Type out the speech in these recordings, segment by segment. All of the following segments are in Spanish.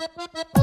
Música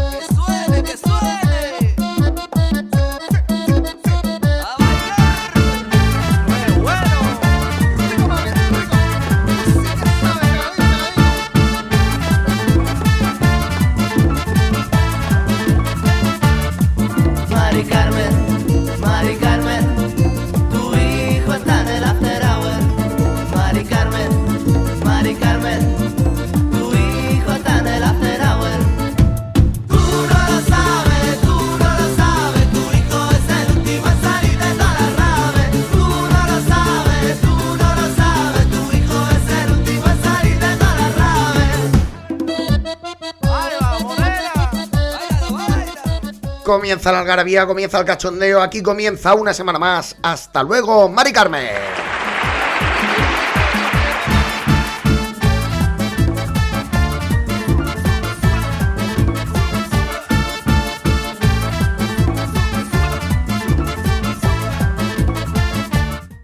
Comienza la algarabía, comienza el cachondeo, aquí comienza una semana más. Hasta luego, Mari Carmen.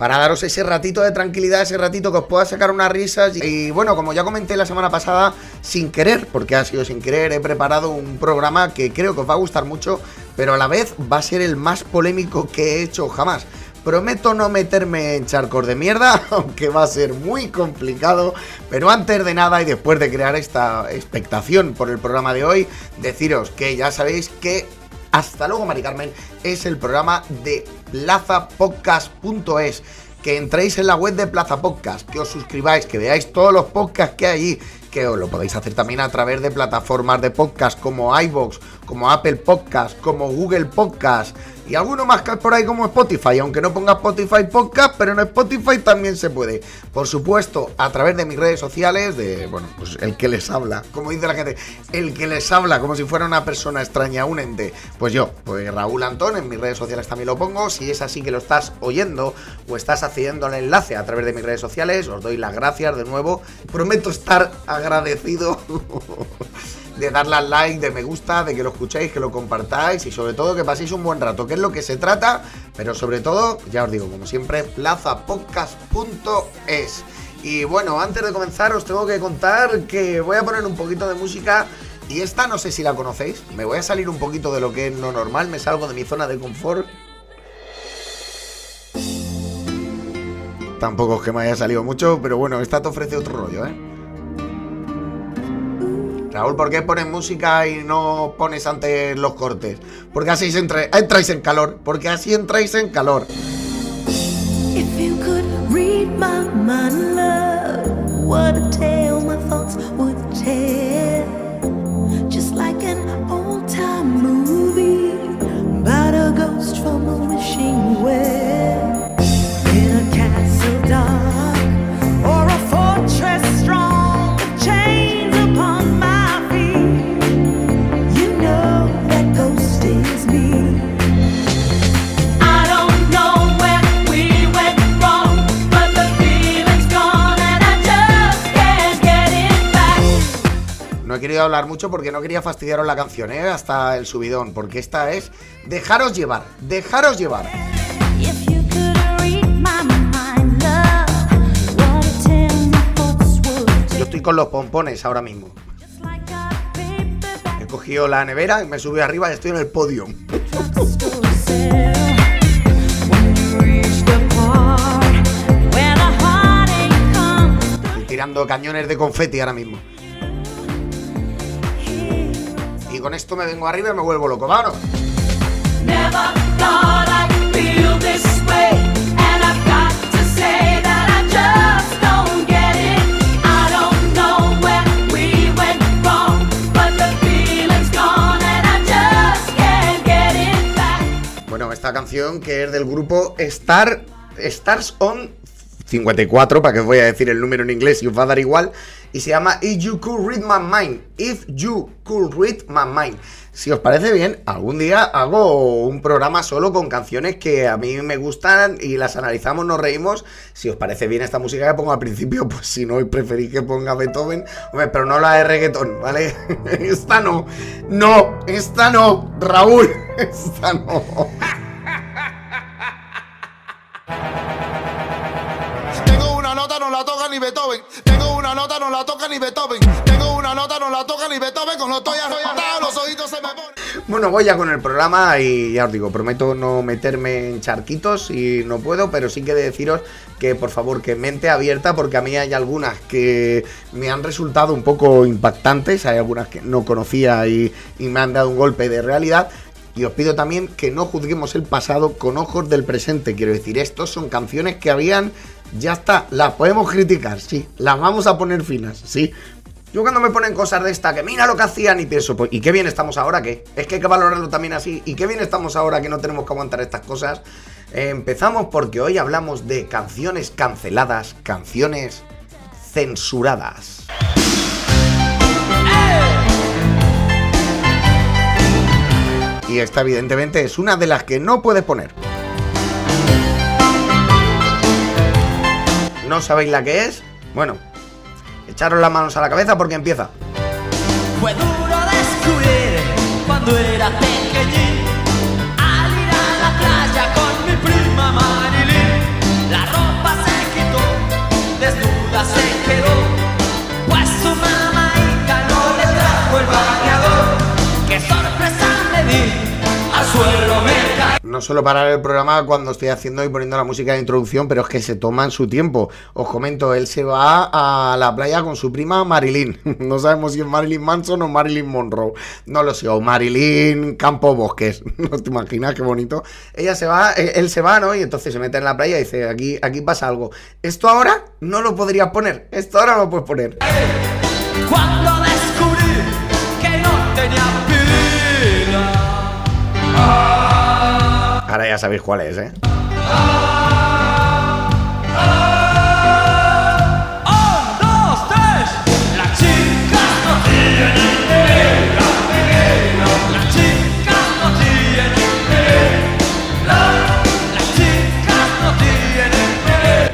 para daros ese ratito de tranquilidad, ese ratito que os pueda sacar unas risas. Y bueno, como ya comenté la semana pasada, sin querer, porque ha sido sin querer, he preparado un programa que creo que os va a gustar mucho, pero a la vez va a ser el más polémico que he hecho jamás. Prometo no meterme en charcos de mierda, aunque va a ser muy complicado. Pero antes de nada y después de crear esta expectación por el programa de hoy, deciros que ya sabéis que hasta luego, Mari Carmen, es el programa de plazapodcast.es. Que entréis en la web de Plaza Podcast, que os suscribáis, que veáis todos los podcasts que hay allí, que os lo podéis hacer también a través de plataformas de podcast como iVoox, como Apple Podcast, como Google Podcast y alguno más que por ahí como Spotify, aunque no ponga Spotify Podcast, pero en Spotify también se puede. Por supuesto, a través de mis redes sociales, de, bueno, pues el que les habla, como dice la gente, el que les habla como si fuera una persona extraña, un ente. Pues yo, pues Raúl Antón, en mis redes sociales también lo pongo. Si es así que lo estás oyendo o estás haciendo el enlace a través de mis redes sociales, os doy las gracias de nuevo. Prometo estar agradecido. de darle al like, de me gusta, de que lo escuchéis, que lo compartáis y sobre todo que paséis un buen rato, que es lo que se trata, pero sobre todo, ya os digo, como siempre, plazapodcast.es. Y bueno, antes de comenzar os tengo que contar que voy a poner un poquito de música y esta no sé si la conocéis, me voy a salir un poquito de lo que es lo normal, me salgo de mi zona de confort. Tampoco es que me haya salido mucho, pero bueno, esta te ofrece otro rollo, ¿eh? Raúl, ¿por qué pones música y no pones antes los cortes? Porque así entráis en calor. Porque así entráis en calor. Querido hablar mucho porque no quería fastidiaros la canción, ¿eh? Hasta el subidón, porque esta es dejaros llevar, dejaros llevar. Yo estoy con los pompones ahora mismo. He cogido la nevera y me subí arriba y estoy en el podio. Estoy tirando cañones de confeti ahora mismo. Con esto me vengo arriba y me vuelvo loco. ¡Vámonos! Bueno, esta canción que es del grupo Star Stars on 54, para que os voy a decir el número en inglés y os va a dar igual, y se llama If You Could Read My Mind. If You Could Read My Mind. Si os parece bien, algún día hago un programa solo con canciones que a mí me gustan y las analizamos, nos reímos. Si os parece bien esta música que pongo al principio, pues si no, preferís que ponga Beethoven, pero no la de reggaetón, ¿vale? esta no, no, esta no, Raúl, esta no. Tengo una nota, no la toca ni Beethoven. Tengo una nota, no la toca ni Beethoven. Tengo una nota, no la toca y con los los ojitos se me ponen. Bueno, voy ya con el programa y ya os digo, prometo no meterme en charquitos y no puedo, pero sí que de deciros que por favor, que mente abierta, porque a mí hay algunas que me han resultado un poco impactantes, hay algunas que no conocía y, y me han dado un golpe de realidad. Y os pido también que no juzguemos el pasado con ojos del presente. Quiero decir, estos son canciones que habían ya está, las podemos criticar, sí, las vamos a poner finas, sí. Yo cuando me ponen cosas de esta, que mira lo que hacían y pienso, pues, ¿y qué bien estamos ahora? ¿Qué? Es que hay que valorarlo también así. ¿Y qué bien estamos ahora que no tenemos que aguantar estas cosas? empezamos porque hoy hablamos de canciones canceladas, canciones censuradas. Y esta evidentemente es una de las que no puedes poner. ¿No sabéis la que es? Bueno, echaros las manos a la cabeza porque empieza. Fue duro descubrir cuando era pequeñín al ir a la playa con mi prima Marilyn. La ropa se quitó, desnuda se quedó, pues su mamá no le trajo el bañador. ¡Qué sorpresa me di! Al suelo me no suelo parar el programa cuando estoy haciendo y poniendo la música de introducción, pero es que se toman su tiempo. Os comento, él se va a la playa con su prima Marilyn. No sabemos si es Marilyn Manson o Marilyn Monroe. No lo sé, o Marilyn Campo Bosques. No te imaginas qué bonito. Ella se va, eh, él se va, ¿no? Y entonces se mete en la playa y dice, aquí, aquí pasa algo. Esto ahora no lo podrías poner. Esto ahora lo puedes poner. Cuando descubrí que no tenía Ahora ya sabéis cuál es, ¿eh?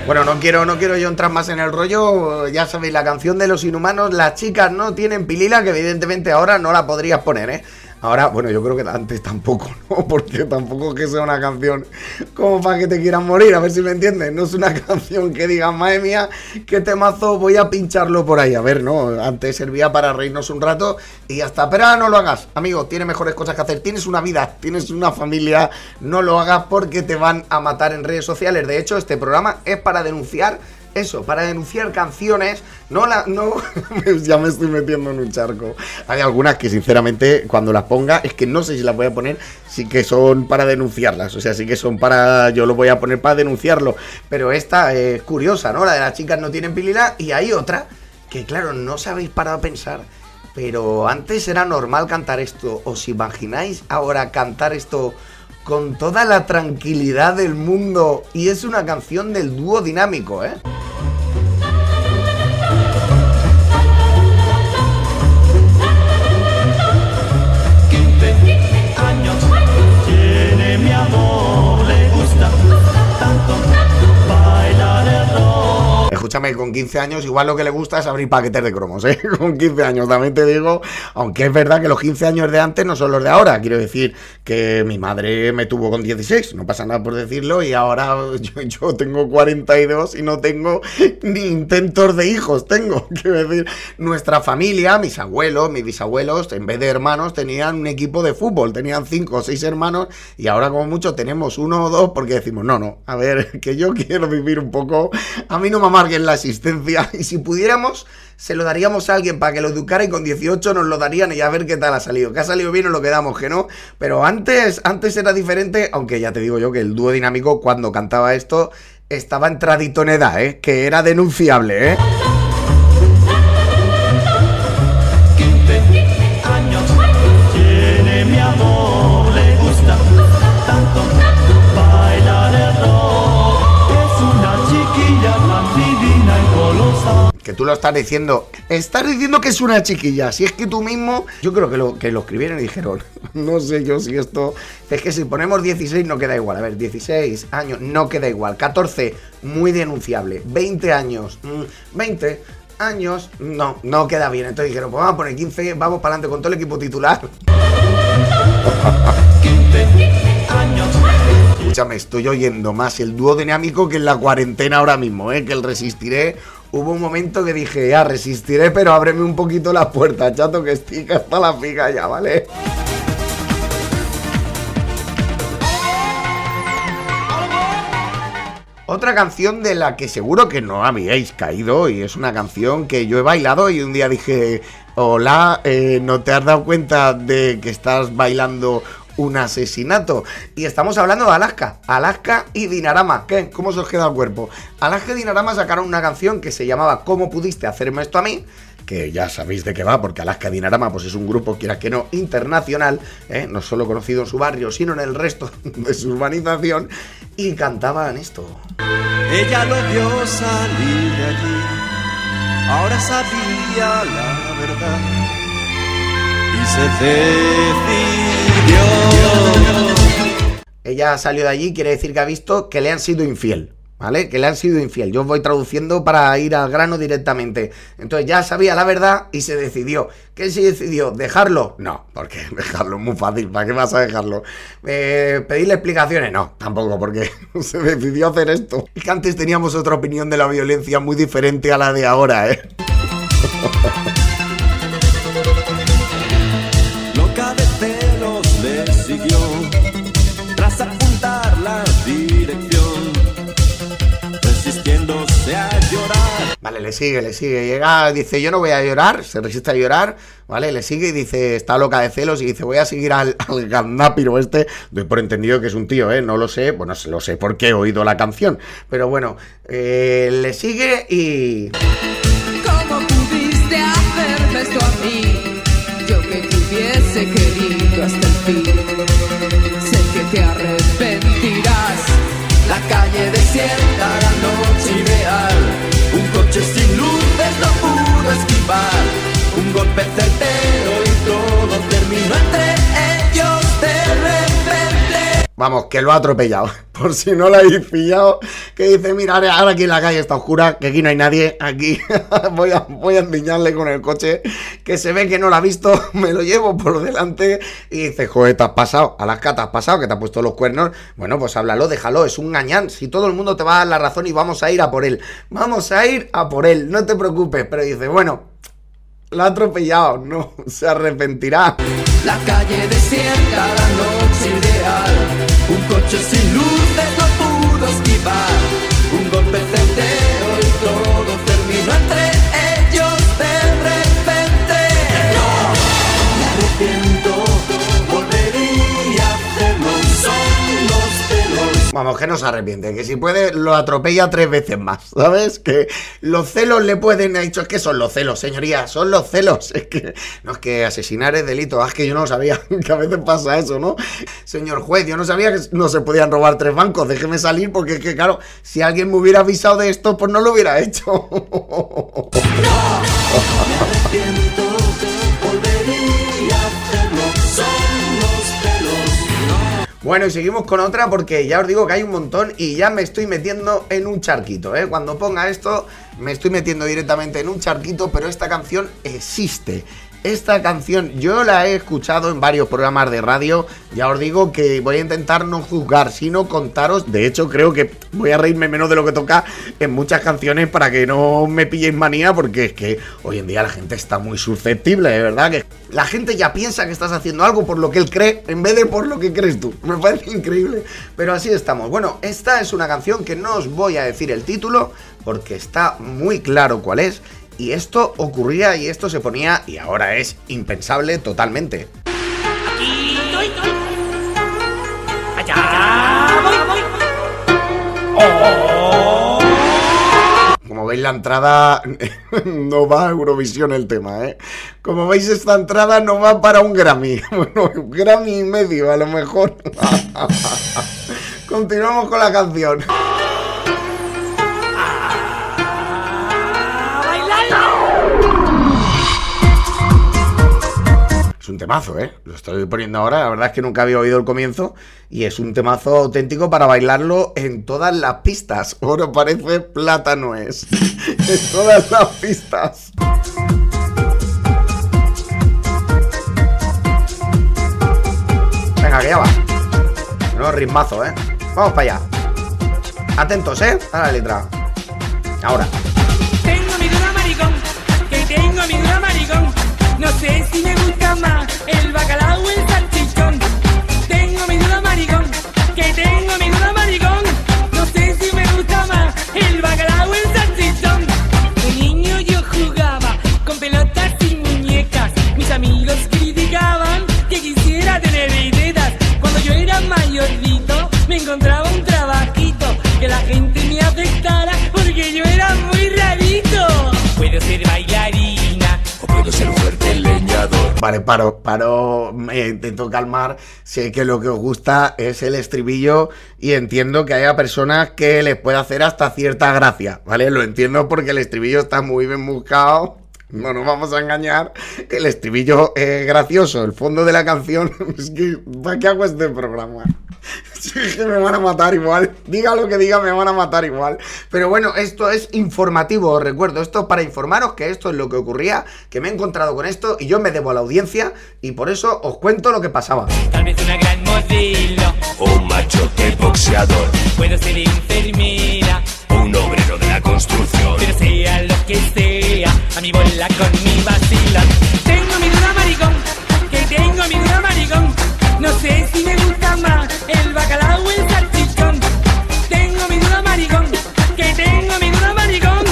Bueno, no quiero, no quiero yo entrar más en el rollo. Ya sabéis, la canción de los inhumanos, las chicas no tienen pilila, que evidentemente ahora no la podrías poner, ¿eh? Ahora, bueno, yo creo que antes tampoco, ¿no? Porque tampoco que sea una canción como para que te quieran morir, a ver si me entiendes. No es una canción que diga, madre mía, qué temazo, voy a pincharlo por ahí. A ver, no, antes servía para reírnos un rato y ya está. Pero no lo hagas, amigo, tienes mejores cosas que hacer. Tienes una vida, tienes una familia, no lo hagas porque te van a matar en redes sociales. De hecho, este programa es para denunciar eso, para denunciar canciones, no la, no, ya me estoy metiendo en un charco. Hay algunas que sinceramente cuando las ponga, es que no sé si las voy a poner, sí que son para denunciarlas, o sea, sí que son para, yo lo voy a poner para denunciarlo, pero esta es curiosa, ¿no? La de las chicas no tienen pilila y hay otra que claro, no sabéis para pensar, pero antes era normal cantar esto, ¿os imagináis ahora cantar esto? con toda la tranquilidad del mundo y es una canción del dúo dinámico, ¿eh? Escúchame, con 15 años igual lo que le gusta es abrir paquetes de cromos, ¿eh? Con 15 años, también te digo, aunque es verdad que los 15 años de antes no son los de ahora. Quiero decir que mi madre me tuvo con 16, no pasa nada por decirlo, y ahora yo, tengo 42 y no tengo ni intentos de hijos, tengo. Quiero decir, nuestra familia, mis abuelos, mis bisabuelos, en vez de hermanos, tenían un equipo de fútbol, tenían 5 o 6 hermanos, y ahora como mucho tenemos uno o dos porque decimos, no, no, a ver, que yo quiero vivir un poco, a mí no me amarguen la asistencia y si pudiéramos, se lo daríamos a alguien para que lo educara y con 18 nos lo darían y a ver qué tal ha salido. Que ha salido bien o lo quedamos, que no. Pero antes, antes era diferente, aunque ya te digo yo que el dúo dinámico cuando cantaba esto estaba en edad, ¿eh? que era denunciable, ¿eh? Tú lo estás diciendo, estás diciendo que es una chiquilla. Si es que tú mismo, yo creo que lo, que lo escribieron y dijeron, no sé yo si esto, es que si ponemos 16 no queda igual. A ver, 16 años no queda igual. 14, muy denunciable. 20 años, 20 mm, años, no, no queda bien. Entonces dijeron, pues vamos a poner 15, vamos para adelante con todo el equipo titular. 15 años. Escúchame, estoy oyendo más el dúo dinámico que en la cuarentena ahora mismo, ¿eh? que el resistiré hubo un momento que dije, ya resistiré, pero ábreme un poquito la puerta, chato, que estoy hasta la pica ya, ¿vale? Otra canción de la que seguro que no habíais caído y es una canción que yo he bailado y un día dije, hola, eh, ¿no te has dado cuenta de que estás bailando un asesinato. Y estamos hablando de Alaska. Alaska y Dinarama. ¿Qué? ¿Cómo se os queda el cuerpo? Alaska y Dinarama sacaron una canción que se llamaba ¿Cómo pudiste hacerme esto a mí? que ya sabéis de qué va, porque Alaska Dinarama pues es un grupo, quiera que no, internacional, ¿eh? no solo conocido en su barrio, sino en el resto de su urbanización, y cantaban esto. Ella lo vio salir de allí, ahora sabía la verdad, y se. Ella salió de allí, quiere decir que ha visto que le han sido infiel. ¿vale? Que le han sido infiel. Yo os voy traduciendo para ir al grano directamente. Entonces ya sabía la verdad y se decidió. ¿Qué se decidió? ¿Dejarlo? No, porque dejarlo es muy fácil. ¿Para qué vas a dejarlo? Eh, ¿Pedirle explicaciones? No, tampoco, porque se decidió hacer esto. Es que antes teníamos otra opinión de la violencia muy diferente a la de ahora, ¿eh? Vale, le sigue, le sigue. Llega, dice, yo no voy a llorar, se resiste a llorar, ¿vale? Le sigue y dice, está loca de celos y dice, voy a seguir al, al gandápiro este. Doy por entendido que es un tío, ¿eh? No lo sé, bueno, lo sé porque he oído la canción. Pero bueno, eh, le sigue y... ¿Cómo pudiste hacerme esto a mí? Yo que te querido hasta el fin. Sé que te arrepentirás. La calle desierta, la noche ideal. Un coche sin luces no pudo esquivar. Un golpe certero y todo terminó Vamos, que lo ha atropellado. Por si no lo habéis pillado. Que dice, mira, ahora aquí la calle está oscura, que aquí no hay nadie. Aquí voy a, voy a con el coche. Que se ve que no lo ha visto. Me lo llevo por delante. Y dice, joder, te has pasado. A las catas has pasado, que te ha puesto los cuernos. Bueno, pues háblalo, déjalo. Es un gañán. Si todo el mundo te va a dar la razón y vamos a ir a por él. Vamos a ir a por él. No te preocupes. Pero dice, bueno, lo ha atropellado. No, se arrepentirá. La calle desierta, la noche ideal. Un coche sin luces no pudo esquivar. Un golpe Vamos, que no se arrepiente, que si puede lo atropella tres veces más, ¿sabes? Que los celos le pueden, ha dicho, es que son los celos, señoría, son los celos, es que, no, es que asesinar es delito, ah, es que yo no sabía que a veces pasa eso, ¿no? Señor juez, yo no sabía que no se podían robar tres bancos, déjeme salir porque es que, claro, si alguien me hubiera avisado de esto, pues no lo hubiera hecho. Bueno, y seguimos con otra porque ya os digo que hay un montón y ya me estoy metiendo en un charquito, ¿eh? Cuando ponga esto, me estoy metiendo directamente en un charquito, pero esta canción existe. Esta canción yo la he escuchado en varios programas de radio. Ya os digo que voy a intentar no juzgar, sino contaros. De hecho, creo que voy a reírme menos de lo que toca en muchas canciones para que no me pilléis manía, porque es que hoy en día la gente está muy susceptible, de verdad. Que la gente ya piensa que estás haciendo algo por lo que él cree en vez de por lo que crees tú. Me parece increíble. Pero así estamos. Bueno, esta es una canción que no os voy a decir el título porque está muy claro cuál es. Y esto ocurría y esto se ponía y ahora es impensable totalmente. Como veis la entrada no va a Eurovisión el tema, ¿eh? Como veis esta entrada no va para un Grammy. Bueno, un Grammy y medio a lo mejor. Continuamos con la canción. Un temazo, ¿eh? Lo estoy poniendo ahora. La verdad es que nunca había oído el comienzo. Y es un temazo auténtico para bailarlo en todas las pistas. Oro parece, plata no es. en todas las pistas. Venga, que ya va. No, ritmazo, ¿eh? Vamos para allá. Atentos, ¿eh? A la letra. Ahora. Tengo Tengo mi duda maricón, no sé si me el bacalao el salchichón. Tengo mi duda maricón, que tengo mi duda maricón, no sé si me gusta más el bacalao el salchichón. De niño yo jugaba con pelotas y muñecas, mis amigos criticaban que quisiera tener ideas. Cuando yo era mayorcito me encontraba Vale, paro, paro, me intento calmar. Sé que lo que os gusta es el estribillo y entiendo que haya personas que les pueda hacer hasta cierta gracia, ¿vale? Lo entiendo porque el estribillo está muy bien buscado. No nos vamos a engañar. El estribillo es gracioso. El fondo de la canción. Es que, ¿para qué hago este programa? Sí, es que me van a matar igual. Diga lo que diga, me van a matar igual. Pero bueno, esto es informativo, os recuerdo. Esto es para informaros que esto es lo que ocurría, que me he encontrado con esto y yo me debo a la audiencia y por eso os cuento lo que pasaba. tal vez una gran modelo. Un machote boxeador. Puedo ser enfermera, Un obrero de la construcción. pero sea lo que sea, a mi bola con mi vacilón. Tengo mi duda maricón, que tengo mi duda maricón. No sé si me gusta más el bacalao o el salchichón. Tengo mi duda maricón, que tengo mi duda maricón.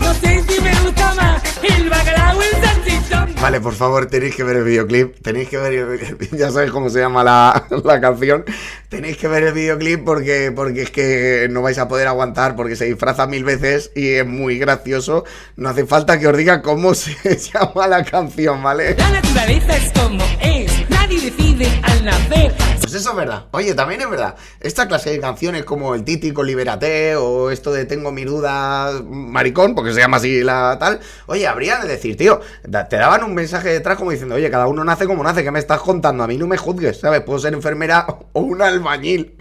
No sé si me gusta más el bacalao o el salchichón. Vale, por favor, tenéis que ver el videoclip. Tenéis que ver, el- ya sabéis cómo se llama la, la canción. Tenéis que ver el videoclip porque, porque es que no vais a poder aguantar porque se disfraza mil veces y es muy gracioso. No hace falta que os diga cómo se llama la canción, ¿vale? La naturaleza es como es, nadie decide al nacer. Pues eso es verdad. Oye, también es verdad. Esta clase de canciones como el títico Libérate o esto de Tengo mi duda maricón, porque se llama así la tal. Oye, habría de decir, tío, te daban un mensaje detrás como diciendo, oye, cada uno nace como nace, ¿qué me estás contando? A mí no me juzgues, ¿sabes? Puedo ser enfermera o un albañil.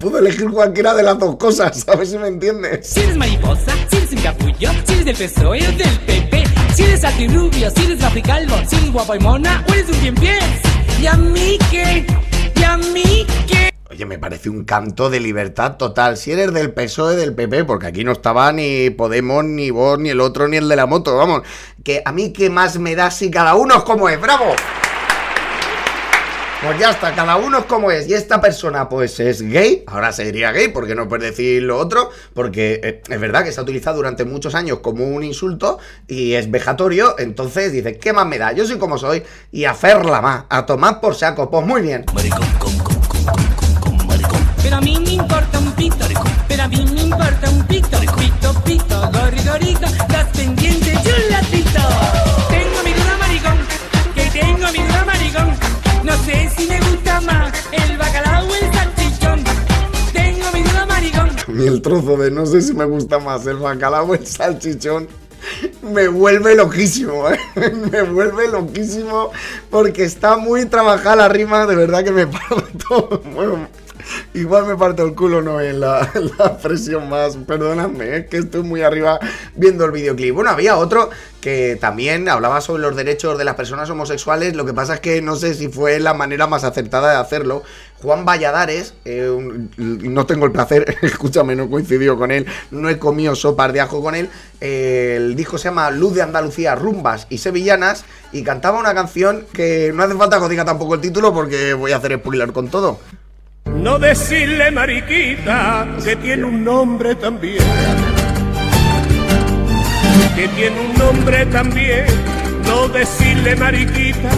Puedo elegir cualquiera de las dos cosas, ¿sabes si me entiendes? Si eres mariposa, si eres un capullo, si eres del PSOE o del PP, si eres alto y rubio, si eres guapo y calvo, si eres guapo y mona o eres un bien pies. ¿Y a mí qué? ¿Y a mí qué? Oye, me parece un canto de libertad total. Si eres del PSOE, del PP, porque aquí no estaba ni Podemos, ni vos, ni el otro, ni el de la moto, vamos. Que a mí qué más me da si cada uno es como es, ¡bravo! Pues ya está, cada uno es como es. Y esta persona, pues es gay. Ahora se diría gay, porque no puedes decir lo otro. Porque eh, es verdad que se ha utilizado durante muchos años como un insulto y es vejatorio. Entonces dice, ¿qué más me da? Yo soy como soy. Y a ferla más, a tomar por saco. Pues muy bien. Maricón, con, con, con, con, con, con, maricón. Pero a mí me importa un pito, pero a mí me importa un pito, pito, pito, gorigorito, las si me gusta más el bacalao o el salchichón. Tengo mi duda maricón. Y el trozo de no sé si me gusta más el bacalao o el salchichón me vuelve loquísimo, ¿eh? me vuelve loquísimo porque está muy trabajada la rima, de verdad que me parto, bueno, igual me parto el culo, no en la, expresión más, perdóname, es que estoy muy arriba viendo el videoclip. Bueno, había otro que también hablaba sobre los derechos de las personas homosexuales, lo que pasa es que no sé si fue la manera más acertada de hacerlo. Juan Valladares, eh, no tengo el placer, escúchame, no coincidió con él, no he comido sopas de ajo con él. eh, el disco se llama Luz de Andalucía, Rumbas y Sevillanas y cantaba una canción que no hace falta que os diga tampoco el título porque voy a hacer spoiler con todo. No decirle mariquita que tiene un nombre también. Que tiene un nombre también. No decirle mariquita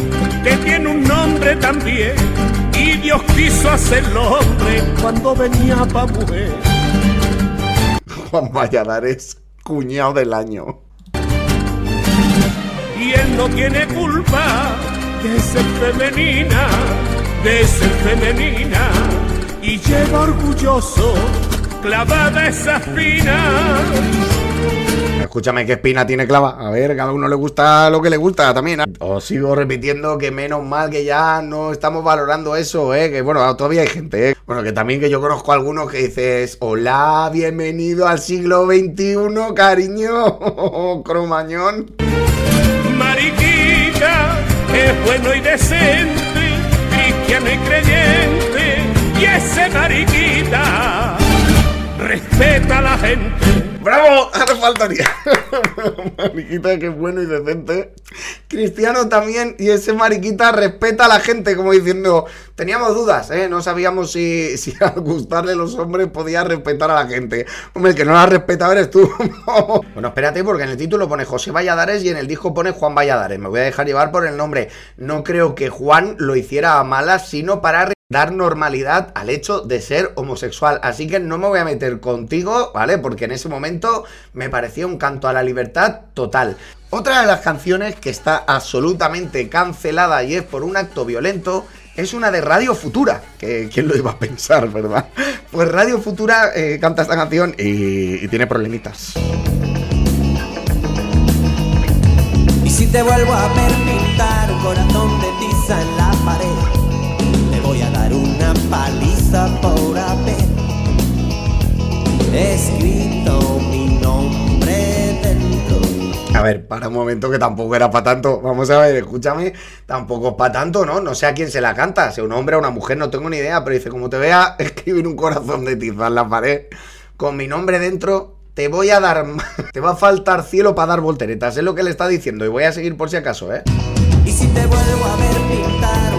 que tiene un nombre también. Y Dios quiso hacerlo hombre cuando venía pa' mujer. Juan Valladares, cuñado del año. Y él no tiene culpa de ser femenina, de ser femenina. Y lleva orgulloso clavada esa espina. Escúchame, ¿qué espina tiene clava? A ver, cada uno le gusta lo que le gusta también. ¿eh? Os sigo repitiendo que menos mal que ya no estamos valorando eso, ¿eh? Que bueno, todavía hay gente, ¿eh? Bueno, que también que yo conozco a algunos que dices, hola, bienvenido al siglo XXI, cariño, cromañón. Mariquita es bueno y decente, cristiano y creyente. Y ese mariquita respeta a la gente. ¡Bravo! Ahora faltaría. mariquita que es bueno y decente. Cristiano también, y ese mariquita respeta a la gente, como diciendo, teníamos dudas, ¿eh? No sabíamos si, si al gustarle los hombres podía respetar a la gente. Hombre, el que no la respeta eres tú. bueno, espérate, porque en el título pone José Valladares y en el disco pone Juan Valladares. Me voy a dejar llevar por el nombre. No creo que Juan lo hiciera a malas, sino para dar normalidad al hecho de ser homosexual. Así que no me voy a meter contigo, ¿vale? Porque en ese momento me parecía un canto a la libertad total. Otra de las canciones que está absolutamente cancelada y es por un acto violento es una de Radio Futura, que quién lo iba a pensar, ¿verdad? Pues Radio Futura eh, canta esta canción y, tiene problemitas. Y si te vuelvo a un corazón de tiza en la pared, una paliza por haber escrito mi nombre dentro. A ver, para un momento que tampoco era para tanto. Vamos a ver, escúchame, tampoco es para tanto, ¿no? No sé a quién se la canta, sea un hombre o una mujer, no tengo ni idea, pero dice, como te vea escribir un corazón de tiza en la pared con mi nombre dentro, te voy a dar... Te va a faltar cielo para dar volteretas, es lo que le está diciendo y voy a seguir por si acaso, ¿eh? Y si te vuelvo a ver pintar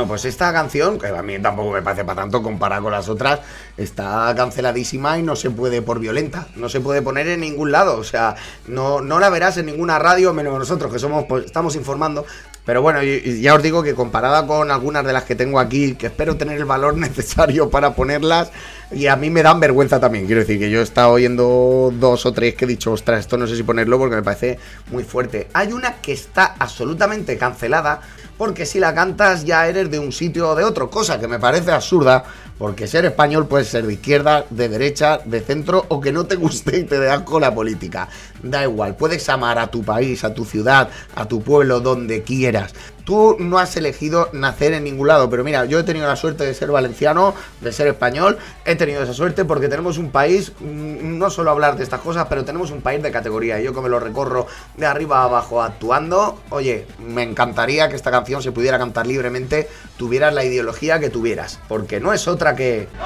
Bueno, pues esta canción, que a mí tampoco me parece para tanto comparada con las otras, está canceladísima y no se puede por violenta. No se puede poner en ningún lado. O sea, no, no la verás en ninguna radio, menos nosotros que somos, pues, estamos informando. Pero bueno, ya os digo que comparada con algunas de las que tengo aquí, que espero tener el valor necesario para ponerlas, y a mí me dan vergüenza también. Quiero decir que yo he estado oyendo dos o tres que he dicho, ostras, esto no sé si ponerlo porque me parece muy fuerte. Hay una que está absolutamente cancelada, porque si la cantas ya eres de un sitio o de otro, cosa que me parece absurda, porque ser español puede ser de izquierda, de derecha, de centro o que no te guste y te dé asco la política. Da igual, puedes amar a tu país, a tu ciudad, a tu pueblo, donde quieras. Tú no has elegido nacer en ningún lado, pero mira, yo he tenido la suerte de ser valenciano, de ser español, he tenido esa suerte porque tenemos un país, mm, no solo hablar de estas cosas, pero tenemos un país de categoría. Y yo que me lo recorro de arriba a abajo actuando, oye, me encantaría que esta canción se pudiera cantar libremente, tuvieras la ideología que tuvieras, porque no es otra que...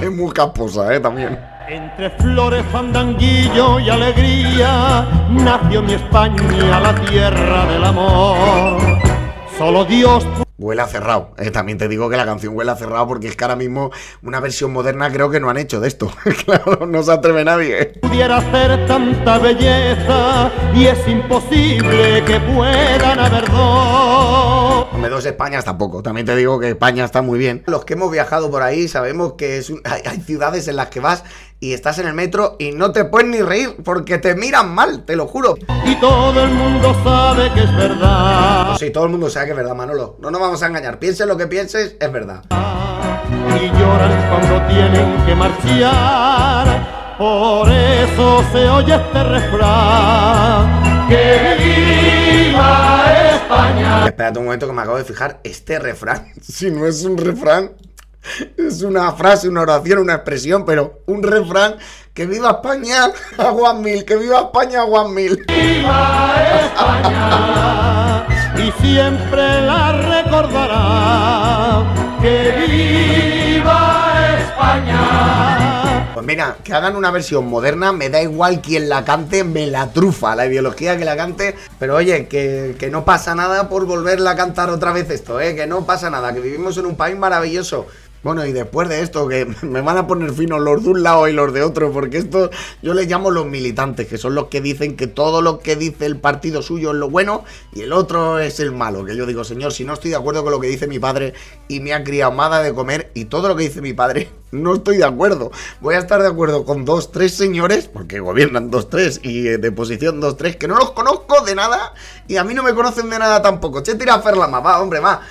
Es muy caposa, eh, también. Entre flores, fandanguillo y alegría nació mi España, la tierra del amor. Solo Dios Huele a cerrado. Eh, también te digo que la canción huele a cerrado porque es que ahora mismo una versión moderna creo que no han hecho de esto. claro, no se atreve nadie. pudiera hacer tanta belleza y es imposible que puedan haber dos. Hombre, dos Españas tampoco. También te digo que España está muy bien. Los que hemos viajado por ahí sabemos que es un- hay, hay ciudades en las que vas y estás en el metro y no te puedes ni reír porque te miran mal, te lo juro. Y todo el mundo sabe que es verdad. Sí, todo el mundo sabe que es verdad, Manolo. No nos vamos a engañar. Pienses lo que pienses, es verdad. Y lloran cuando tienen que marchar. Por eso se oye este refrán. ¡Que viva España! Espérate un momento que me acabo de fijar. Este refrán, si no es un refrán, es una frase, una oración, una expresión, pero un refrán. Que viva España, agua mil. Que viva España, agua mil. y siempre la recordará. ¡Que viva España! Pues mira, que hagan una versión moderna, me da igual quién la cante, me la trufa la ideología que la cante, pero oye, que, que no pasa nada por volverla a cantar otra vez esto, ¿eh? que no pasa nada, que vivimos en un país maravilloso. Bueno, y después de esto, que me van a poner finos los de un lado y los de otro, porque esto yo les llamo los militantes, que son los que dicen que todo lo que dice el partido suyo es lo bueno y el otro es el malo. Que yo digo, señor, si no estoy de acuerdo con lo que dice mi padre y me ha criado mada de comer y todo lo que dice mi padre, no estoy de acuerdo. Voy a estar de acuerdo con dos, tres señores, porque gobiernan dos, tres y eh, de posición dos, tres, que no los conozco de nada y a mí no me conocen de nada tampoco. Che, tira a Ferla más, va, hombre, va.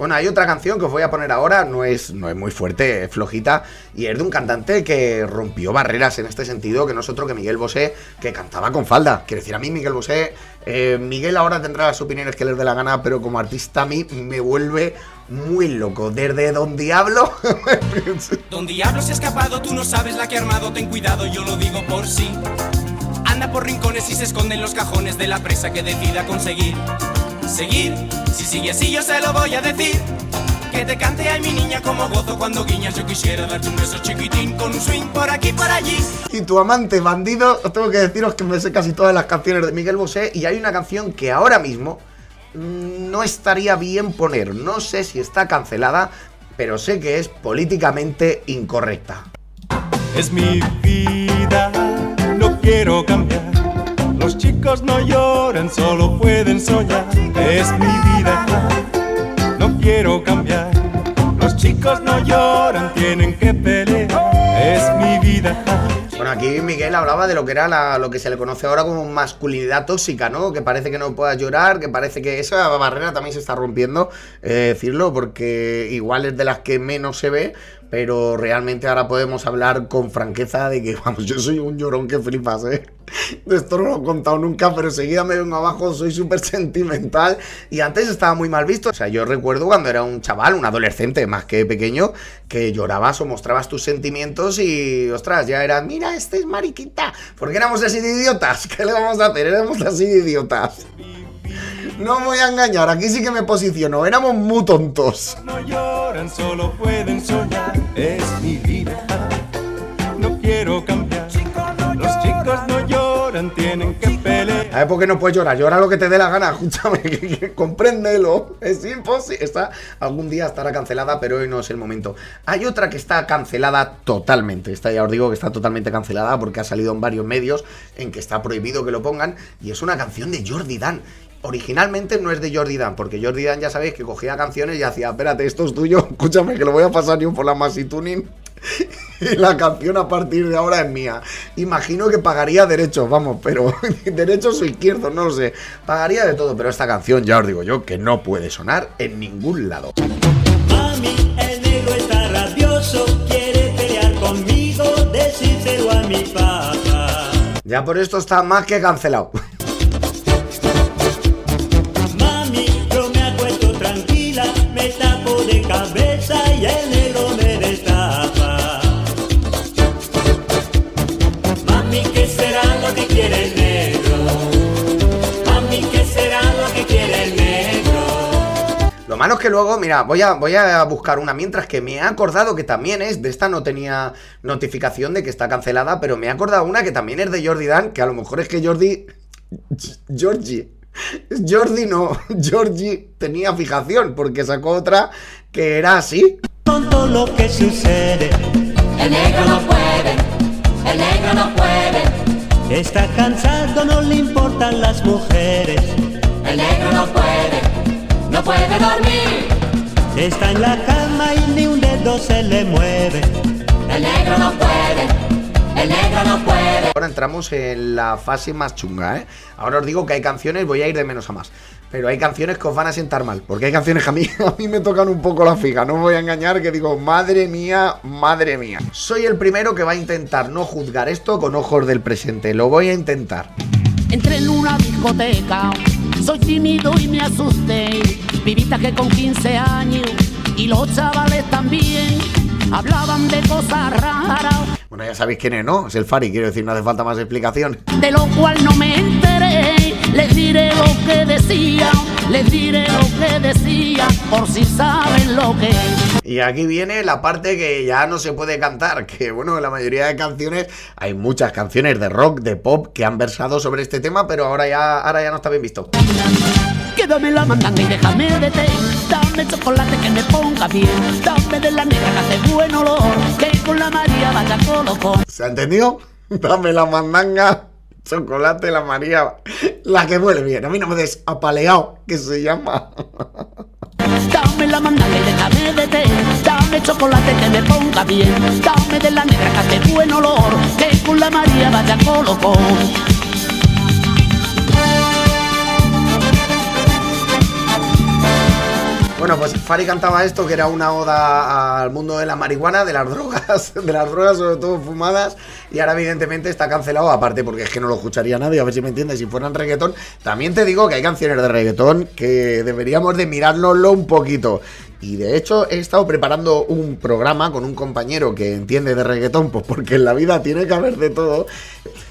Bueno, hay otra canción que os voy a poner ahora, no es, no es muy fuerte, es flojita, y es de un cantante que rompió barreras en este sentido, que no es otro que Miguel Bosé, que cantaba con falda. Quiero decir, a mí Miguel Bosé, eh, Miguel ahora tendrá las opiniones que les dé la gana, pero como artista a mí me vuelve muy loco. Desde Don Diablo... Don Diablo se ha escapado, tú no sabes la que ha armado, ten cuidado, yo lo digo por sí. Anda por rincones y se esconde en los cajones de la presa que decida conseguir. Seguir, si sigue así yo se lo voy a decir. Que te cante ay mi niña como gozo cuando guiñas. Yo quisiera darte un beso chiquitín con un swing por aquí por allí. y tu amante bandido, os tengo que deciros que me sé casi todas las canciones de Miguel Bosé y hay una canción que ahora mismo mm, no estaría bien poner. No sé si está cancelada, pero sé que es políticamente incorrecta. Es mi vida, no quiero cambiar. Los chicos no lloran, solo pueden soñar. Es mi vida, no quiero cambiar. Los chicos no lloran, tienen que pelear. Es mi vida. Bueno, aquí Miguel hablaba de lo que era la- lo que se le conoce ahora como masculinidad tóxica, ¿no? Que parece que no puedas llorar, que parece que esa barrera también se está rompiendo, eh, decirlo, porque igual es de las que menos se ve, pero realmente ahora podemos hablar con franqueza de que, vamos, yo soy un llorón que flipas, ¿eh? Esto no lo he contado nunca, pero enseguida me vengo abajo, soy súper sentimental y antes estaba muy mal visto. O sea, yo recuerdo cuando era un chaval, un adolescente más que pequeño, que llorabas o mostrabas tus sentimientos y, ostras, ya era, mira, este es mariquita. Porque éramos así de idiotas. ¿Qué le vamos a hacer? Éramos así de idiotas. No me voy a engañar, aquí sí que me posiciono. Éramos muy tontos. No lloran, solo pueden soñar. Es mi vida, no quiero cambiar. Los chicos no lloran, tienen que pelear. A ver, ¿por qué no puedes llorar? Llora lo que te dé la gana, escúchame, que, que compréndelo. Es imposible. Está, algún día estará cancelada, pero hoy no es el momento. Hay otra que está cancelada totalmente. Esta ya os digo que está totalmente cancelada porque ha salido en varios medios en que está prohibido que lo pongan. Y es una canción de Jordi Dan. Originalmente no es de Jordi Dan, porque Jordi Dan ya sabéis que cogía canciones y hacía, espérate, esto es tuyo, escúchame que lo voy a pasar yo por la Masi Tuning y la canción a partir de ahora es mía. Imagino que pagaría derechos, vamos, pero derechos o izquierdos, no lo sé. Pagaría de todo, pero esta canción, ya os digo yo, que no puede sonar en ningún lado. Mami, el negro está rabioso, quiere pelear conmigo, a mi papá. Ya por esto está más que cancelado. Es que luego, mira, voy a, voy a buscar una mientras que me he acordado que también es, de esta no tenía notificación de que está cancelada, pero me he acordado una que también es de Jordi Dan, que a lo mejor es que Jordi... Georgie. Jordi no, Georgie tenía fijación porque sacó otra que era así. Con todo lo que sucede, El negro no puede, el negro no puede, está cansado, no le importan las mujeres. el negro no puede, no puede dormir. Está en la cama y ni un dedo se le mueve. El negro no puede, el negro no puede. Ahora entramos en la fase más chunga, ¿eh? Ahora os digo que hay canciones, voy a ir de menos a más. Pero hay canciones que os van a sentar mal. Porque hay canciones que a mí, a mí me tocan un poco la figa. No me voy a engañar que digo, madre mía, madre mía. Soy el primero que va a intentar no juzgar esto con ojos del presente. Lo voy a intentar. Entré en una discoteca, soy tímido y me asusté. Vivita que con 15 años y los chavales también hablaban de cosas raras, Bueno, ya sabéis quién es, ¿no? Es el Fari, quiero decir, no hace falta más explicación. de lo cual no me enteré. Les diré lo que decía, les diré lo que decía, por si saben lo que es. Y aquí viene la parte que ya no se puede cantar, que bueno, en la mayoría de canciones, hay muchas canciones de rock, de pop, que han versado sobre este tema, pero ahora ya, ahora ya no está bien visto. Quédame la mandanga y déjame de té. Dame chocolate que me ponga bien. Dame de la negra que hace buen olor. Que con la María vaya colocón. ¿Se ha entendido? Dame la mandanga, chocolate, la María, la que huele bien. A mí no me des apaleado, que se llama. Dame la mandanga y déjame de té. Dame chocolate que me ponga bien. Dame de la negra que hace buen olor. Que con la María vaya colocón. Bueno, pues Fari cantaba esto, que era una oda al mundo de la marihuana, de las drogas, de las drogas sobre todo fumadas, y ahora evidentemente está cancelado, aparte porque es que no lo escucharía nadie, a ver si me entiendes, si fueran reggaetón. También te digo que hay canciones de reggaetón que deberíamos de mirárnoslo un poquito. Y de hecho he estado preparando un programa con un compañero que entiende de reggaetón, pues porque en la vida tiene que haber de todo.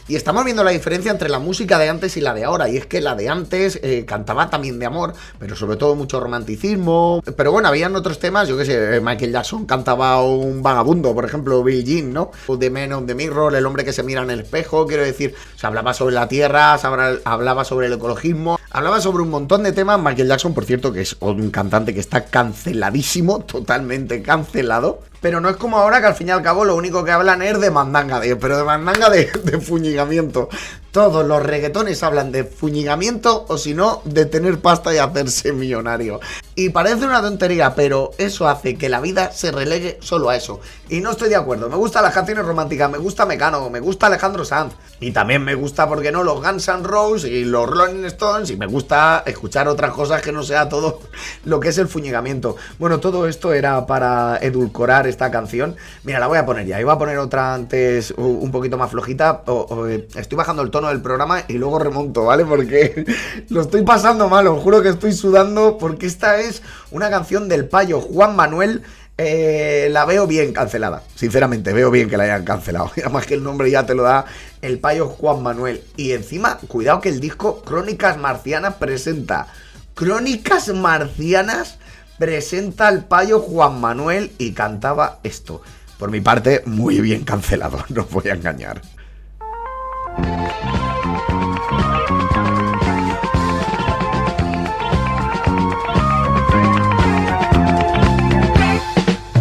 Y estamos viendo la diferencia entre la música de antes y la de ahora. Y es que la de antes eh, cantaba también de amor, pero sobre todo mucho romanticismo. Pero bueno, habían otros temas, yo qué sé, eh, Michael Jackson cantaba un vagabundo, por ejemplo, Bill Jean, ¿no? The Man of the Mirror, el hombre que se mira en el espejo, quiero decir, se hablaba sobre la tierra, se habla- hablaba sobre el ecologismo, hablaba sobre un montón de temas. Michael Jackson, por cierto, que es un cantante que está canceladísimo, totalmente cancelado. Pero no es como ahora que al fin y al cabo lo único que hablan es de mandanga, de, pero de mandanga de, de fuñigamiento. Todos los reggaetones hablan de fuñigamiento o si no, de tener pasta y hacerse millonario. Y parece una tontería, pero eso hace que la vida se relegue solo a eso. Y no estoy de acuerdo. Me gustan las canciones románticas, me gusta Mecano, me gusta Alejandro Sanz. Y también me gusta, ¿por qué no?, los Guns N' Roses y los Rolling Stones. Y me gusta escuchar otras cosas que no sea todo lo que es el fuñigamiento. Bueno, todo esto era para edulcorar esta canción. Mira, la voy a poner ya. Iba a poner otra antes un poquito más flojita. Eh, estoy bajando el tono del programa y luego remonto, ¿vale? Porque lo estoy pasando mal. Os juro que estoy sudando porque esta es una canción del payo Juan Manuel. Eh, la veo bien cancelada. Sinceramente, veo bien que la hayan cancelado. Además que el nombre ya te lo da el payo Juan Manuel. Y encima, cuidado que el disco Crónicas Marcianas presenta. Crónicas Marcianas presenta al payo Juan Manuel y cantaba esto. Por mi parte, muy bien cancelado, no os voy a engañar.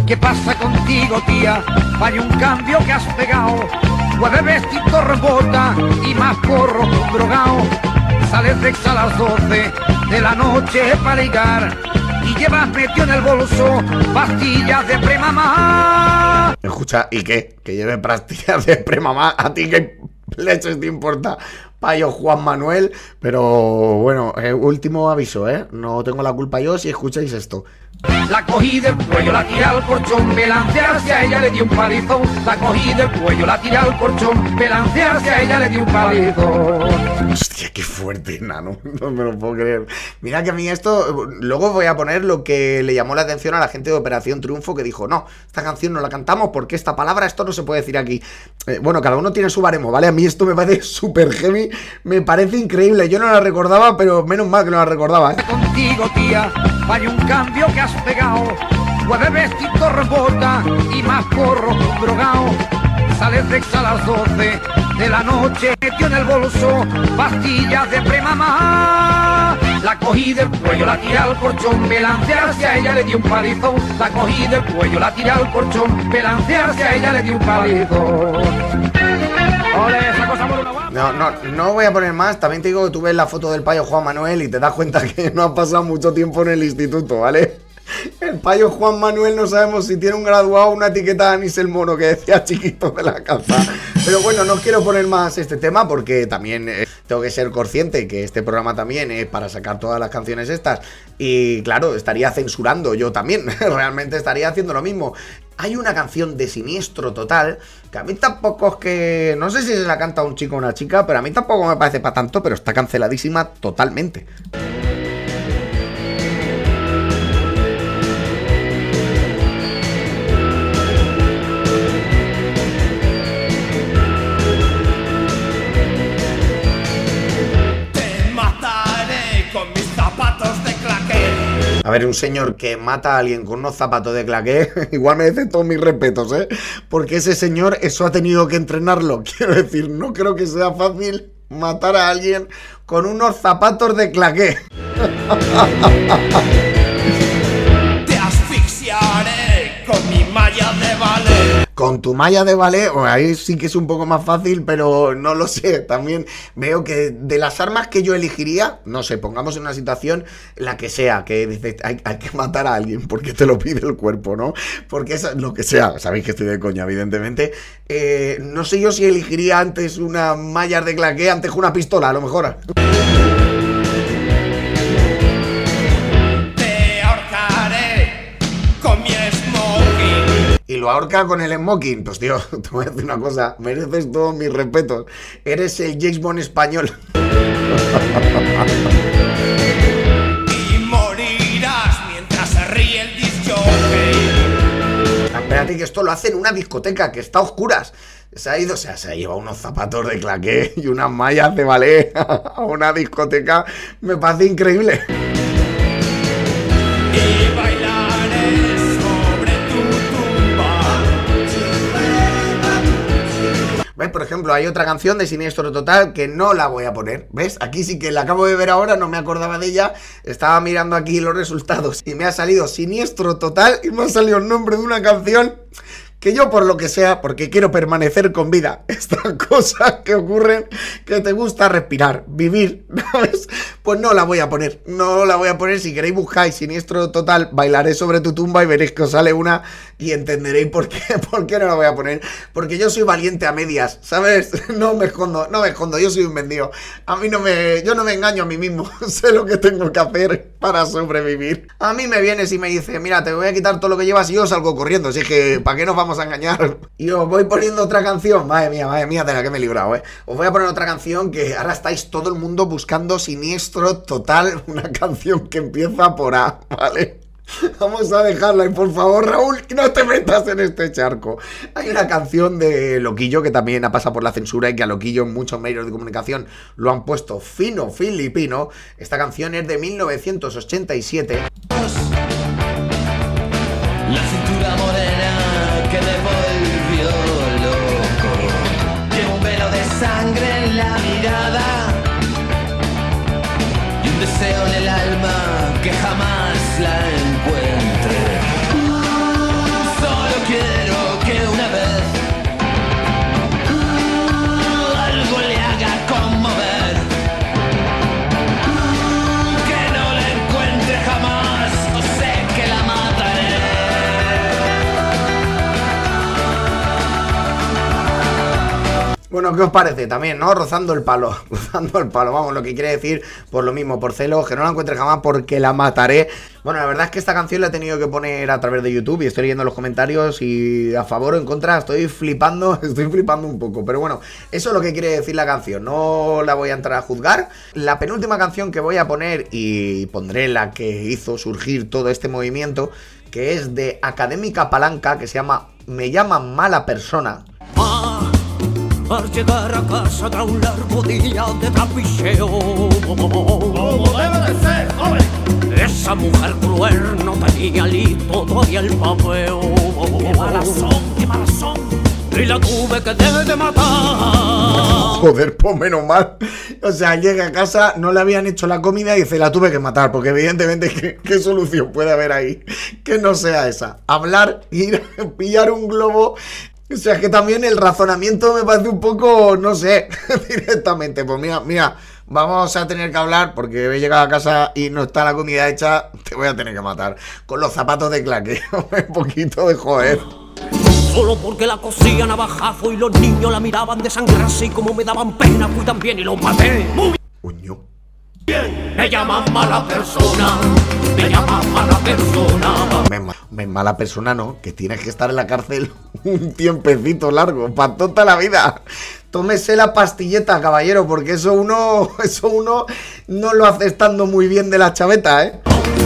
¿Qué pasa contigo, tía? Vaya un cambio que has pegado. Nueve vestidos rebota y más porro drogao. Sales de a las 12 de la noche para ligar y llevas metido en el bolso pastillas de premamá. Escucha, ¿y qué? Que lleve pastillas de premamá. ¿A ti qué leches te importa? Payo Juan Manuel. Pero bueno, eh, último aviso, ¿eh? No tengo la culpa yo si escucháis esto. La cogí del cuello, la tiré al colchón, me lancé hacia ella, le di un palizón. La cogí del cuello, la tiré al colchón, me lancé hacia ella, le di un palizón. Qué fuerte, nano. No me lo puedo creer. Mira que a mí esto. Luego voy a poner lo que le llamó la atención a la gente de Operación Triunfo que dijo: No, esta canción no la cantamos porque esta palabra, esto no se puede decir aquí. Eh, bueno, cada uno tiene su baremo, ¿vale? A mí esto me parece súper heavy. Me parece increíble. Yo no la recordaba, pero menos mal que no la recordaba, ¿eh? Contigo, tía, vaya un cambio que has pegado. Nueve vestidos rebota y más porro drogao. Sales de a las 12 de la noche, metió en el bolso pastillas de premamá. La cogí del cuello, la tiré al colchón, me lancé hacia ella, le di un palizón. La cogí del cuello, la tiré al colchón, me lancé hacia ella, le di un palizón. No, no, no voy a poner más. También te digo que tú ves la foto del payo Juan Manuel y te das cuenta que no ha pasado mucho tiempo en el instituto, ¿vale? El payo Juan Manuel no sabemos si tiene un graduado una etiqueta de Anis el mono que decía chiquito de la casa. Pero bueno, no quiero poner más este tema porque también eh, tengo que ser consciente que este programa también es para sacar todas las canciones estas. Y claro, estaría censurando yo también. Realmente estaría haciendo lo mismo. Hay una canción de siniestro total que a mí tampoco es que. No sé si se la canta un chico o una chica, pero a mí tampoco me parece para tanto, pero está canceladísima totalmente. A ver, un señor que mata a alguien con unos zapatos de claqué, igual merece todos mis respetos, ¿eh? Porque ese señor, eso ha tenido que entrenarlo. Quiero decir, no creo que sea fácil matar a alguien con unos zapatos de claqué. Con tu malla de ballet, ahí sí que es un poco más fácil, pero no lo sé. También veo que de las armas que yo elegiría, no sé, pongamos en una situación la que sea, que dices, hay, que matar a alguien porque te lo pide el cuerpo, ¿no? Porque es lo que sea, sabéis que estoy de coña, evidentemente. Eh, no sé yo si elegiría antes una malla de claqué antes una pistola, a lo mejor. Lo ahorca con el smoking. Pues tío, te voy a decir una cosa, mereces todos mis respetos. Eres el James Bond español. Y morirás mientras se ríe el. Espérate que esto lo hace en una discoteca que está a oscuras. Se ha ido, o sea, se ha llevado unos zapatos de claqué y unas mallas de ballet a una discoteca. Me parece increíble. ¿Ves? Por ejemplo, hay otra canción de Siniestro Total que no la voy a poner. ¿Ves? Aquí sí que la acabo de ver ahora, no me acordaba de ella. Estaba mirando aquí los resultados y me ha salido Siniestro Total y me ha salido el nombre de una canción que yo por lo que sea, porque quiero permanecer con vida, estas cosas que ocurren, que te gusta respirar, vivir, ¿sabes? Pues no la voy a poner, no la voy a poner, si queréis buscáis siniestro total, bailaré sobre tu tumba y veréis que os sale una y entenderéis por qué, por qué no la voy a poner, porque yo soy valiente a medias, ¿sabes? No me escondo, no me escondo, yo soy un vendido, a mí no me, yo no me engaño a mí mismo, sé lo que tengo que hacer para sobrevivir. A mí me vienes y me dice, mira, te voy a quitar todo lo que llevas y yo salgo corriendo, así que, ¿para qué nos vamos a engañar? Y os voy poniendo otra canción, madre mía, madre mía, de la que me he librado, ¿eh? Os voy a poner otra canción que ahora estáis todo el mundo buscando siniestro total, una canción que empieza por A, ¿vale? Vamos a dejarla y por favor, Raúl, no te metas en este charco. Hay una canción de Loquillo que también ha pasado por la censura y que a Loquillo en muchos medios de comunicación lo han puesto fino filipino. Esta canción es de 1987. La cintura morena deseo en el alma que jamás la encuentre. Bueno, ¿qué os parece? También, ¿no? Rozando el palo, rozando el palo, vamos, lo que quiere decir, por lo mismo, por celos, que no la encuentre jamás porque la mataré. Bueno, la verdad es que esta canción la he tenido que poner a través de YouTube y estoy leyendo los comentarios y a favor o en contra estoy flipando, estoy flipando un poco. Pero bueno, eso es lo que quiere decir la canción, no la voy a entrar a juzgar. La penúltima canción que voy a poner y pondré la que hizo surgir todo este movimiento, que es de Académica Palanca, que se llama Me llaman mala persona. Al llegar a casa tras un largo día de trapicheo Como debe de ser, joven Esa mujer cruel no tenía listo todavía el papeo Qué malas son, qué malas son Y la tuve que de, de matar Joder, pues menos mal. O sea, llega a casa, no le habían hecho la comida y dice, la tuve que matar, porque evidentemente, ¿qué, qué solución puede haber ahí? Que no sea esa. Hablar, ir a pillar un globo. O sea, que también el razonamiento me parece un poco, no sé, directamente. Pues mira, mira, vamos a tener que hablar porque he llegado a casa y no está la comida hecha, te voy a tener que matar. Con los zapatos de claque, un poquito de joder. Solo porque la cosían a bajazo y los niños la miraban desangrarse y como me daban pena fui también y los maté Muy bien Me llaman mala persona Me llaman mala persona me mala persona, ¿no? Que tienes que estar en la cárcel un tiempecito largo, para toda la vida. Tómese la pastilleta, caballero, porque eso uno, eso uno no lo hace estando muy bien de la chaveta, ¿eh?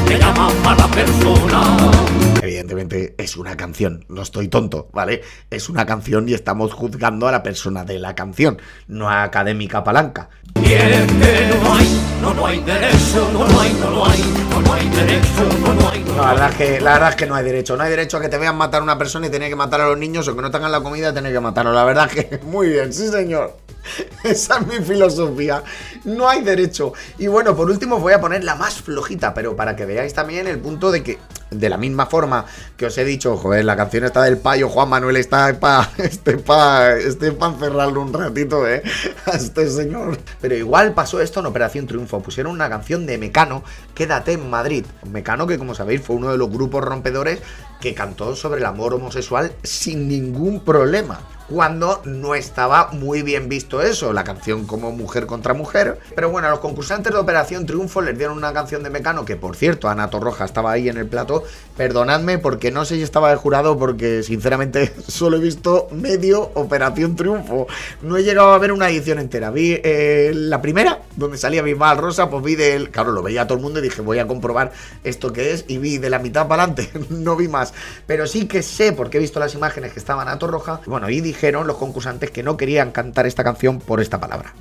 Me llaman mala persona Evidentemente es una canción, no estoy tonto, ¿vale? Es una canción y estamos juzgando a la persona de la canción, no a Académica Palanca. Y es que no hay, no, no hay derecho, no, no hay, no, no hay, no, no hay derecho, no, no hay, no, No, la verdad, es que, la verdad es que no hay derecho. No hay derecho a que te vean matar a una persona y tener que matar a los niños o que no tengan la comida y tener que matarlos. La verdad es que muy bien, sí señor. Esa es mi filosofía. No hay derecho. Y bueno, por último voy a poner la más flojita, pero para que veáis también el punto de que, de la misma forma que os he dicho, joder, la canción está del payo, Juan Manuel está para este pa, este pa encerrarlo un ratito, eh, a este señor. Pero igual pasó esto en Operación Triunfo. Pusieron una canción de Mecano, Quédate en Madrid. Mecano que, como sabéis, fue uno de los grupos rompedores que cantó sobre el amor homosexual sin ningún problema. Cuando no estaba muy bien visto eso, la canción como mujer contra mujer. Pero bueno, a los concursantes de Operación Triunfo les dieron una canción de Mecano, que por cierto, Ana Torroja estaba ahí en el plato. Perdonadme porque no sé si estaba de jurado, porque sinceramente solo he visto medio Operación Triunfo. No he llegado a ver una edición entera. Vi eh, la primera, donde salía Bisbal Rosa, pues vi del. Claro, lo veía todo el mundo y dije, voy a comprobar esto que es. Y vi de la mitad para adelante, no vi más. Pero sí que sé, porque he visto las imágenes que estaban a Torroja. Bueno, y dijeron los concursantes que no querían cantar esta canción por esta palabra.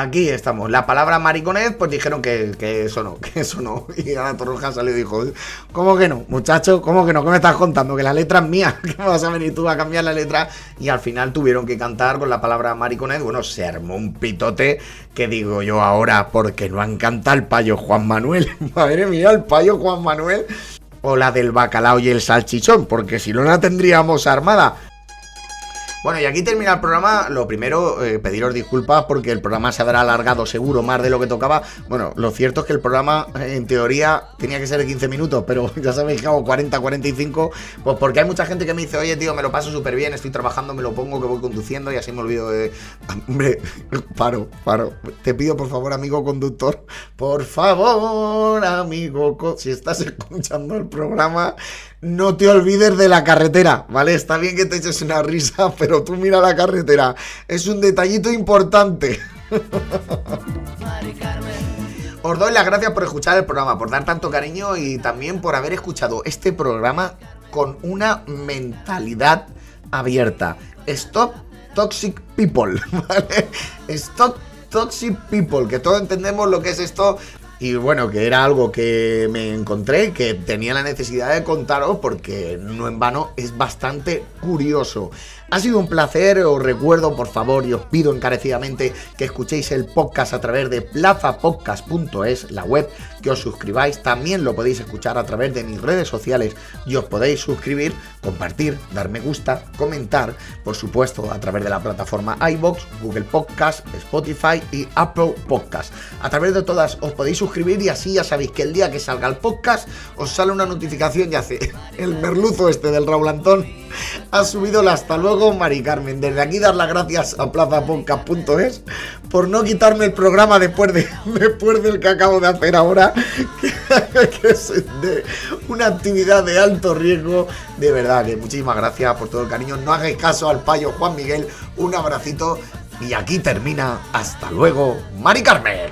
Aquí estamos. La palabra mariconez, pues dijeron que, que eso no, que eso no. Y Ana Torroja salió y dijo, ¿cómo que no, muchacho? ¿Cómo que no? ¿Qué me estás contando? Que la letra es mía. ¿Qué me vas a venir tú a cambiar la letra? Y al final tuvieron que cantar con la palabra mariconez. Bueno, se armó un pitote que digo yo ahora, porque no han cantado el payo Juan Manuel. Madre mía, el payo Juan Manuel. O la del bacalao y el salchichón, porque si no la tendríamos armada. Bueno, y aquí termina el programa. Lo primero, eh, pediros disculpas porque el programa se habrá alargado seguro más de lo que tocaba. Bueno, lo cierto es que el programa, en teoría, tenía que ser de 15 minutos, pero ya sabéis que hago 40, 45. Pues porque hay mucha gente que me dice, oye, tío, me lo paso súper bien, estoy trabajando, me lo pongo, que voy conduciendo y así me olvido de. Hombre, paro, paro. Te pido, por favor, amigo conductor, por favor, amigo, si estás escuchando el programa, no te olvides de la carretera, ¿vale? Está bien que te eches una risa, pero tú mira la carretera. Es un detallito importante. Os doy las gracias por escuchar el programa, por dar tanto cariño y también por haber escuchado este programa con una mentalidad abierta. Stop Toxic People, ¿vale? Stop Toxic People, que todos entendemos lo que es esto. Y bueno, que era algo que me encontré, que tenía la necesidad de contaros porque no en vano es bastante curioso. Ha sido un placer, os recuerdo por favor y os pido encarecidamente que escuchéis el podcast a través de plazapodcast.es, la web, que os suscribáis, también lo podéis escuchar a través de mis redes sociales y os podéis suscribir, compartir, dar me gusta, comentar, por supuesto a través de la plataforma iBox, Google Podcast, Spotify y Apple Podcast. A través de todas os podéis suscribir y así ya sabéis que el día que salga el podcast os sale una notificación y hace el merluzo este del Raúl Antón ha subido el hasta luego Mari Carmen. Desde aquí dar las gracias a plazapodcast.es por no quitarme el programa después de después del que acabo de hacer ahora, que, es de una actividad de alto riesgo. De verdad, que muchísimas gracias por todo el cariño. No hagáis caso al payo Juan Miguel. Un abracito. Y aquí termina. Hasta luego, Mari Carmen.